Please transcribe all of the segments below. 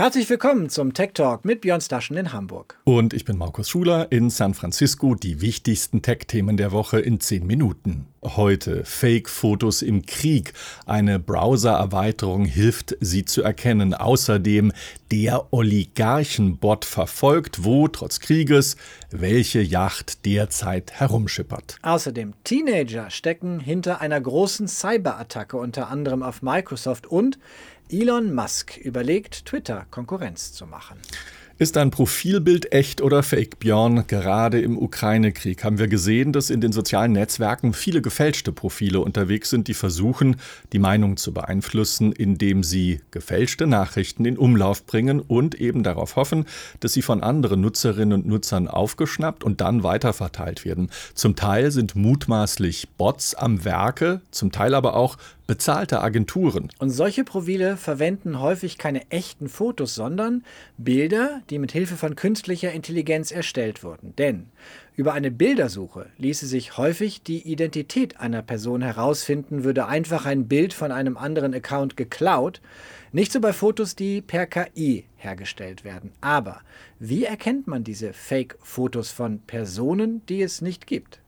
Herzlich willkommen zum Tech Talk mit Björn Staschen in Hamburg. Und ich bin Markus Schuler in San Francisco. Die wichtigsten Tech-Themen der Woche in 10 Minuten. Heute Fake-Fotos im Krieg. Eine Browser-Erweiterung hilft, sie zu erkennen. Außerdem der Oligarchen-Bot verfolgt, wo trotz Krieges welche Yacht derzeit herumschippert. Außerdem Teenager stecken hinter einer großen Cyberattacke unter anderem auf Microsoft und Elon Musk überlegt, Twitter Konkurrenz zu machen. Ist ein Profilbild echt oder fake, Björn? Gerade im Ukraine-Krieg haben wir gesehen, dass in den sozialen Netzwerken viele gefälschte Profile unterwegs sind, die versuchen, die Meinung zu beeinflussen, indem sie gefälschte Nachrichten in Umlauf bringen und eben darauf hoffen, dass sie von anderen Nutzerinnen und Nutzern aufgeschnappt und dann weiterverteilt werden. Zum Teil sind mutmaßlich Bots am Werke, zum Teil aber auch bezahlte Agenturen. Und solche Profile verwenden häufig keine echten Fotos, sondern Bilder, die mit Hilfe von künstlicher Intelligenz erstellt wurden. Denn über eine Bildersuche ließe sich häufig die Identität einer Person herausfinden, würde einfach ein Bild von einem anderen Account geklaut. Nicht so bei Fotos, die per KI hergestellt werden. Aber wie erkennt man diese Fake-Fotos von Personen, die es nicht gibt?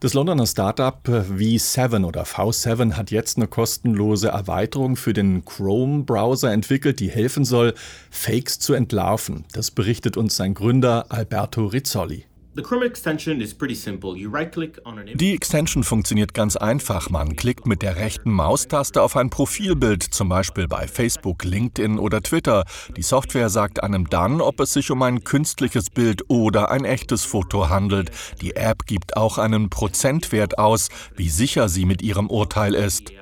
Das Londoner Startup V7 oder V7 hat jetzt eine kostenlose Erweiterung für den Chrome-Browser entwickelt, die helfen soll, Fakes zu entlarven. Das berichtet uns sein Gründer Alberto Rizzoli. Die Extension funktioniert ganz einfach. Man klickt mit der rechten Maustaste auf ein Profilbild, zum Beispiel bei Facebook, LinkedIn oder Twitter. Die Software sagt einem dann, ob es sich um ein künstliches Bild oder ein echtes Foto handelt. Die App gibt auch einen Prozentwert aus, wie sicher sie mit ihrem Urteil ist.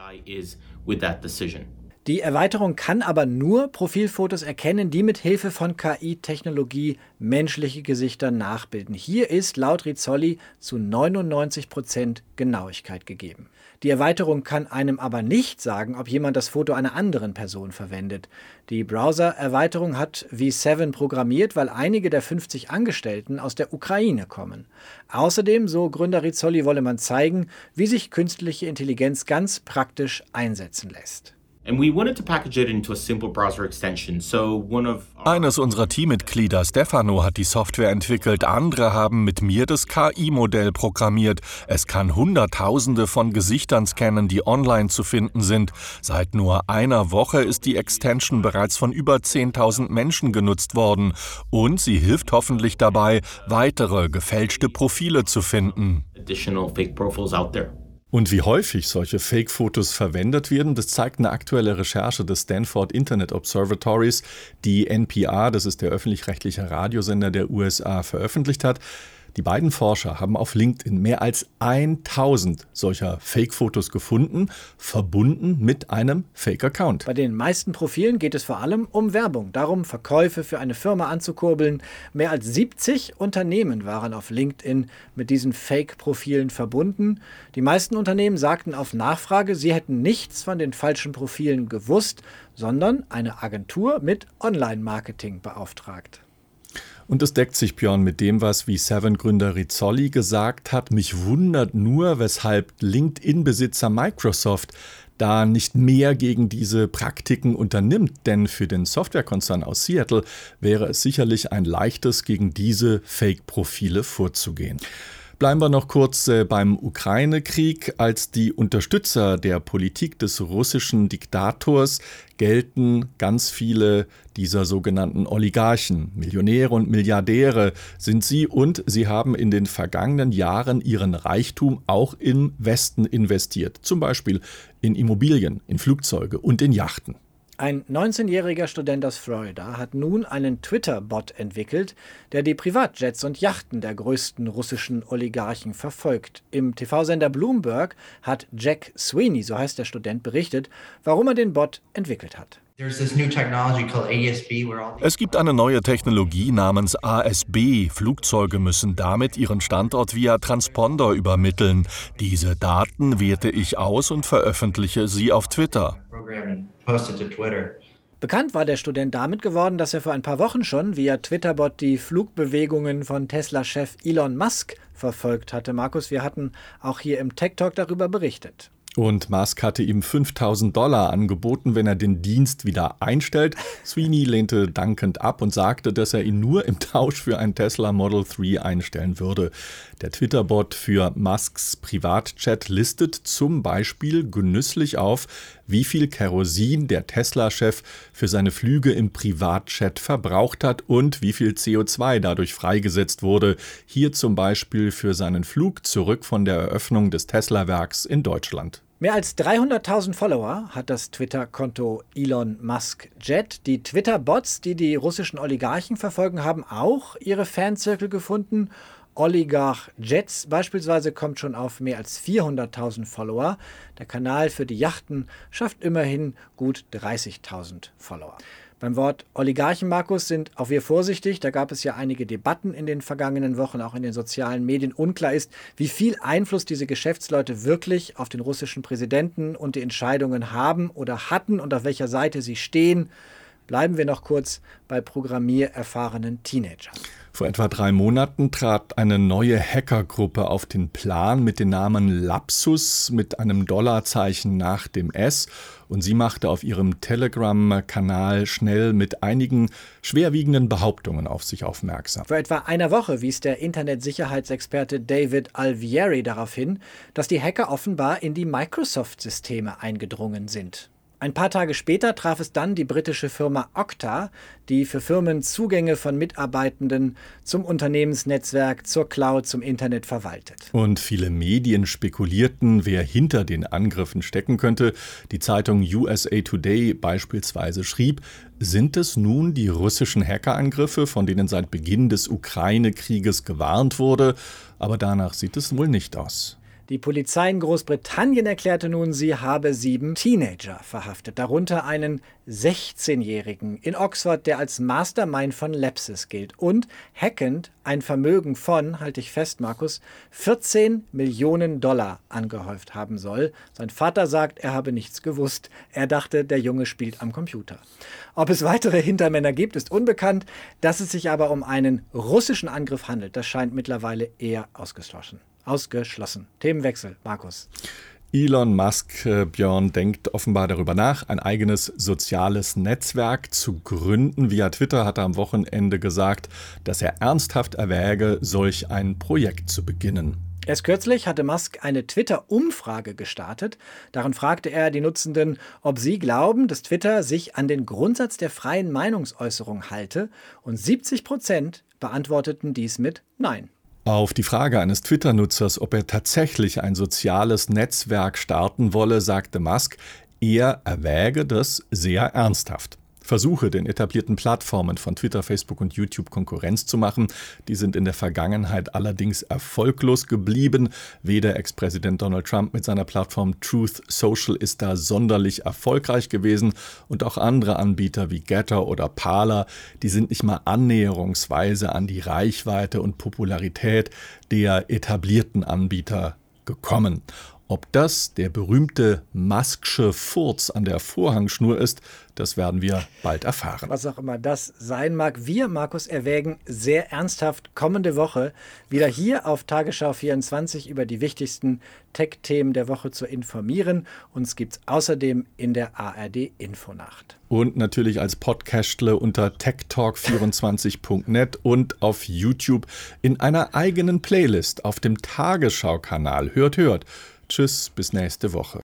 Die Erweiterung kann aber nur Profilfotos erkennen, die mit Hilfe von KI-Technologie menschliche Gesichter nachbilden. Hier ist laut Rizzoli zu 99 Prozent Genauigkeit gegeben. Die Erweiterung kann einem aber nicht sagen, ob jemand das Foto einer anderen Person verwendet. Die Browser-Erweiterung hat V7 programmiert, weil einige der 50 Angestellten aus der Ukraine kommen. Außerdem, so Gründer Rizzoli, wolle man zeigen, wie sich künstliche Intelligenz ganz praktisch einsetzen lässt. Eines unserer Teammitglieder, Stefano, hat die Software entwickelt. Andere haben mit mir das KI-Modell programmiert. Es kann Hunderttausende von Gesichtern scannen, die online zu finden sind. Seit nur einer Woche ist die Extension bereits von über 10.000 Menschen genutzt worden. Und sie hilft hoffentlich dabei, weitere gefälschte Profile zu finden. Additional fake profiles out there. Und wie häufig solche Fake-Fotos verwendet werden, das zeigt eine aktuelle Recherche des Stanford Internet Observatories, die NPR, das ist der öffentlich-rechtliche Radiosender der USA, veröffentlicht hat. Die beiden Forscher haben auf LinkedIn mehr als 1000 solcher Fake-Fotos gefunden, verbunden mit einem Fake-Account. Bei den meisten Profilen geht es vor allem um Werbung, darum Verkäufe für eine Firma anzukurbeln. Mehr als 70 Unternehmen waren auf LinkedIn mit diesen Fake-Profilen verbunden. Die meisten Unternehmen sagten auf Nachfrage, sie hätten nichts von den falschen Profilen gewusst, sondern eine Agentur mit Online-Marketing beauftragt. Und das deckt sich, Björn, mit dem, was wie Seven-Gründer Rizzoli gesagt hat. Mich wundert nur, weshalb LinkedIn-Besitzer Microsoft da nicht mehr gegen diese Praktiken unternimmt, denn für den Softwarekonzern aus Seattle wäre es sicherlich ein leichtes, gegen diese Fake-Profile vorzugehen. Bleiben wir noch kurz äh, beim Ukraine-Krieg. Als die Unterstützer der Politik des russischen Diktators gelten ganz viele dieser sogenannten Oligarchen, Millionäre und Milliardäre sind sie und sie haben in den vergangenen Jahren ihren Reichtum auch im Westen investiert, zum Beispiel in Immobilien, in Flugzeuge und in Yachten. Ein 19-jähriger Student aus Florida hat nun einen Twitter-Bot entwickelt, der die Privatjets und Yachten der größten russischen Oligarchen verfolgt. Im TV-Sender Bloomberg hat Jack Sweeney, so heißt der Student, berichtet, warum er den Bot entwickelt hat. Es gibt eine neue Technologie namens ASB. Flugzeuge müssen damit ihren Standort via Transponder übermitteln. Diese Daten werte ich aus und veröffentliche sie auf Twitter. Bekannt war der Student damit geworden, dass er vor ein paar Wochen schon via Twitterbot die Flugbewegungen von Tesla-Chef Elon Musk verfolgt hatte. Markus, wir hatten auch hier im Tech Talk darüber berichtet. Und Musk hatte ihm 5000 Dollar angeboten, wenn er den Dienst wieder einstellt. Sweeney lehnte dankend ab und sagte, dass er ihn nur im Tausch für ein Tesla Model 3 einstellen würde. Der Twitter-Bot für Musks Privatchat listet zum Beispiel genüsslich auf, wie viel Kerosin der Tesla-Chef für seine Flüge im Privatchat verbraucht hat und wie viel CO2 dadurch freigesetzt wurde. Hier zum Beispiel für seinen Flug zurück von der Eröffnung des Tesla-Werks in Deutschland. Mehr als 300.000 Follower hat das Twitter-Konto Elon Musk Jet. Die Twitter-Bots, die die russischen Oligarchen verfolgen, haben auch ihre Fanzirkel gefunden. Oligarch Jets beispielsweise kommt schon auf mehr als 400.000 Follower. Der Kanal für die Yachten schafft immerhin gut 30.000 Follower. Beim Wort Oligarchen, Markus, sind auch wir vorsichtig. Da gab es ja einige Debatten in den vergangenen Wochen, auch in den sozialen Medien. Unklar ist, wie viel Einfluss diese Geschäftsleute wirklich auf den russischen Präsidenten und die Entscheidungen haben oder hatten und auf welcher Seite sie stehen. Bleiben wir noch kurz bei programmiererfahrenen Teenagern. Vor etwa drei Monaten trat eine neue Hackergruppe auf den Plan mit dem Namen Lapsus mit einem Dollarzeichen nach dem S und sie machte auf ihrem Telegram-Kanal schnell mit einigen schwerwiegenden Behauptungen auf sich aufmerksam. Vor etwa einer Woche wies der Internetsicherheitsexperte David Alvieri darauf hin, dass die Hacker offenbar in die Microsoft-Systeme eingedrungen sind. Ein paar Tage später traf es dann die britische Firma Okta, die für Firmen Zugänge von Mitarbeitenden zum Unternehmensnetzwerk, zur Cloud, zum Internet verwaltet. Und viele Medien spekulierten, wer hinter den Angriffen stecken könnte. Die Zeitung USA Today beispielsweise schrieb, sind es nun die russischen Hackerangriffe, von denen seit Beginn des Ukraine-Krieges gewarnt wurde? Aber danach sieht es wohl nicht aus. Die Polizei in Großbritannien erklärte nun, sie habe sieben Teenager verhaftet, darunter einen 16-Jährigen in Oxford, der als Mastermind von Lepsis gilt und hackend ein Vermögen von, halte ich fest, Markus, 14 Millionen Dollar angehäuft haben soll. Sein Vater sagt, er habe nichts gewusst. Er dachte, der Junge spielt am Computer. Ob es weitere Hintermänner gibt, ist unbekannt. Dass es sich aber um einen russischen Angriff handelt, das scheint mittlerweile eher ausgeschlossen ausgeschlossen. Themenwechsel, Markus. Elon Musk, äh, Björn, denkt offenbar darüber nach, ein eigenes soziales Netzwerk zu gründen. Via Twitter hat er am Wochenende gesagt, dass er ernsthaft erwäge, solch ein Projekt zu beginnen. Erst kürzlich hatte Musk eine Twitter-Umfrage gestartet. Darin fragte er die Nutzenden, ob sie glauben, dass Twitter sich an den Grundsatz der freien Meinungsäußerung halte. Und 70 Prozent beantworteten dies mit Nein. Auf die Frage eines Twitter-Nutzers, ob er tatsächlich ein soziales Netzwerk starten wolle, sagte Musk, er erwäge das sehr ernsthaft. Versuche, den etablierten Plattformen von Twitter, Facebook und YouTube Konkurrenz zu machen. Die sind in der Vergangenheit allerdings erfolglos geblieben. Weder Ex-Präsident Donald Trump mit seiner Plattform Truth Social ist da sonderlich erfolgreich gewesen und auch andere Anbieter wie Getter oder Parler, die sind nicht mal annäherungsweise an die Reichweite und Popularität der etablierten Anbieter gekommen. Ob das der berühmte Masksche Furz an der Vorhangschnur ist, das werden wir bald erfahren. Was auch immer das sein mag. Wir, Markus, erwägen sehr ernsthaft kommende Woche wieder hier auf Tagesschau 24 über die wichtigsten Tech-Themen der Woche zu informieren. Uns gibt es außerdem in der ARD Infonacht. Und natürlich als Podcastle unter techtalk24.net und auf YouTube in einer eigenen Playlist auf dem Tagesschau-Kanal. Hört, hört. Tschüss, bis nächste Woche.